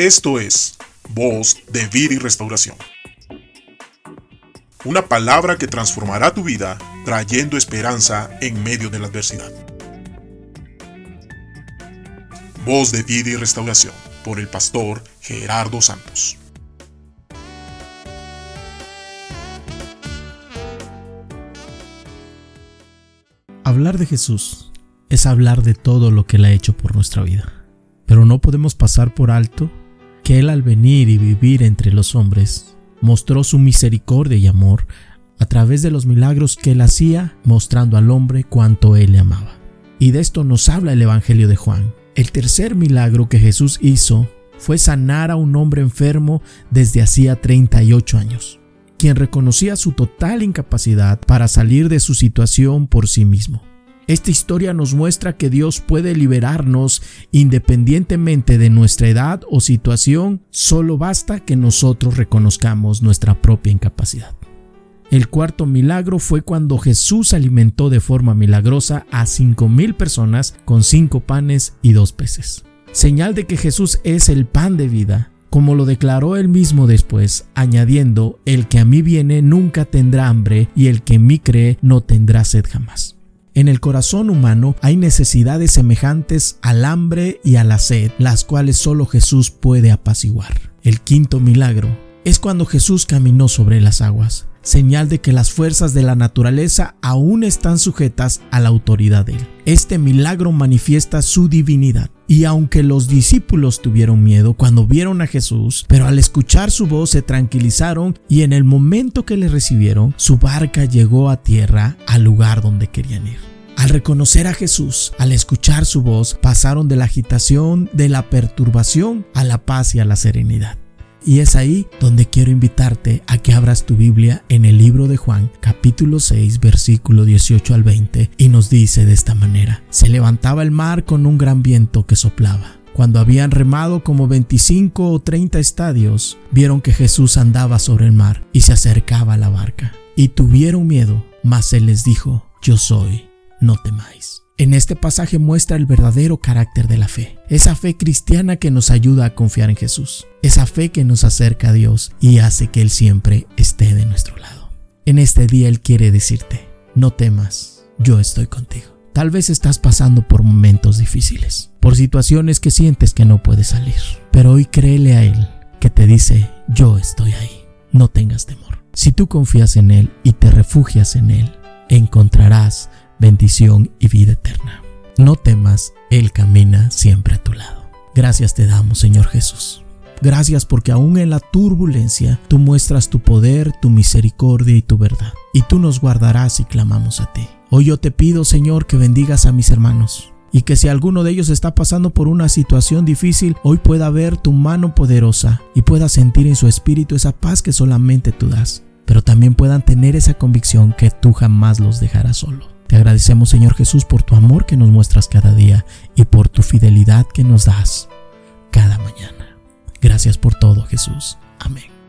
Esto es Voz de Vida y Restauración. Una palabra que transformará tu vida trayendo esperanza en medio de la adversidad. Voz de Vida y Restauración por el pastor Gerardo Santos. Hablar de Jesús es hablar de todo lo que Él ha hecho por nuestra vida. Pero no podemos pasar por alto que Él al venir y vivir entre los hombres mostró su misericordia y amor a través de los milagros que Él hacía, mostrando al hombre cuánto Él le amaba. Y de esto nos habla el Evangelio de Juan. El tercer milagro que Jesús hizo fue sanar a un hombre enfermo desde hacía 38 años, quien reconocía su total incapacidad para salir de su situación por sí mismo. Esta historia nos muestra que Dios puede liberarnos independientemente de nuestra edad o situación, solo basta que nosotros reconozcamos nuestra propia incapacidad. El cuarto milagro fue cuando Jesús alimentó de forma milagrosa a cinco mil personas con cinco panes y dos peces. Señal de que Jesús es el pan de vida, como lo declaró él mismo después, añadiendo, el que a mí viene nunca tendrá hambre y el que en mí cree no tendrá sed jamás. En el corazón humano hay necesidades semejantes al hambre y a la sed, las cuales solo Jesús puede apaciguar. El quinto milagro es cuando Jesús caminó sobre las aguas, señal de que las fuerzas de la naturaleza aún están sujetas a la autoridad de Él. Este milagro manifiesta su divinidad. Y aunque los discípulos tuvieron miedo cuando vieron a Jesús, pero al escuchar su voz se tranquilizaron y en el momento que le recibieron, su barca llegó a tierra al lugar donde querían ir. Al reconocer a Jesús, al escuchar su voz, pasaron de la agitación, de la perturbación, a la paz y a la serenidad. Y es ahí donde quiero invitarte a que abras tu Biblia en el libro de Juan, capítulo 6, versículo 18 al 20, y nos dice de esta manera, se levantaba el mar con un gran viento que soplaba. Cuando habían remado como 25 o 30 estadios, vieron que Jesús andaba sobre el mar y se acercaba a la barca. Y tuvieron miedo, mas él les dijo, yo soy, no temáis. En este pasaje muestra el verdadero carácter de la fe, esa fe cristiana que nos ayuda a confiar en Jesús, esa fe que nos acerca a Dios y hace que Él siempre esté de nuestro lado. En este día Él quiere decirte, no temas, yo estoy contigo. Tal vez estás pasando por momentos difíciles, por situaciones que sientes que no puedes salir, pero hoy créele a Él que te dice, yo estoy ahí, no tengas temor. Si tú confías en Él y te refugias en Él, encontrarás bendición y vida eterna. No temas, Él camina siempre a tu lado. Gracias te damos, Señor Jesús. Gracias porque aún en la turbulencia tú muestras tu poder, tu misericordia y tu verdad. Y tú nos guardarás y clamamos a ti. Hoy yo te pido, Señor, que bendigas a mis hermanos. Y que si alguno de ellos está pasando por una situación difícil, hoy pueda ver tu mano poderosa y pueda sentir en su espíritu esa paz que solamente tú das. Pero también puedan tener esa convicción que tú jamás los dejarás solos. Te agradecemos Señor Jesús por tu amor que nos muestras cada día y por tu fidelidad que nos das cada mañana. Gracias por todo Jesús. Amén.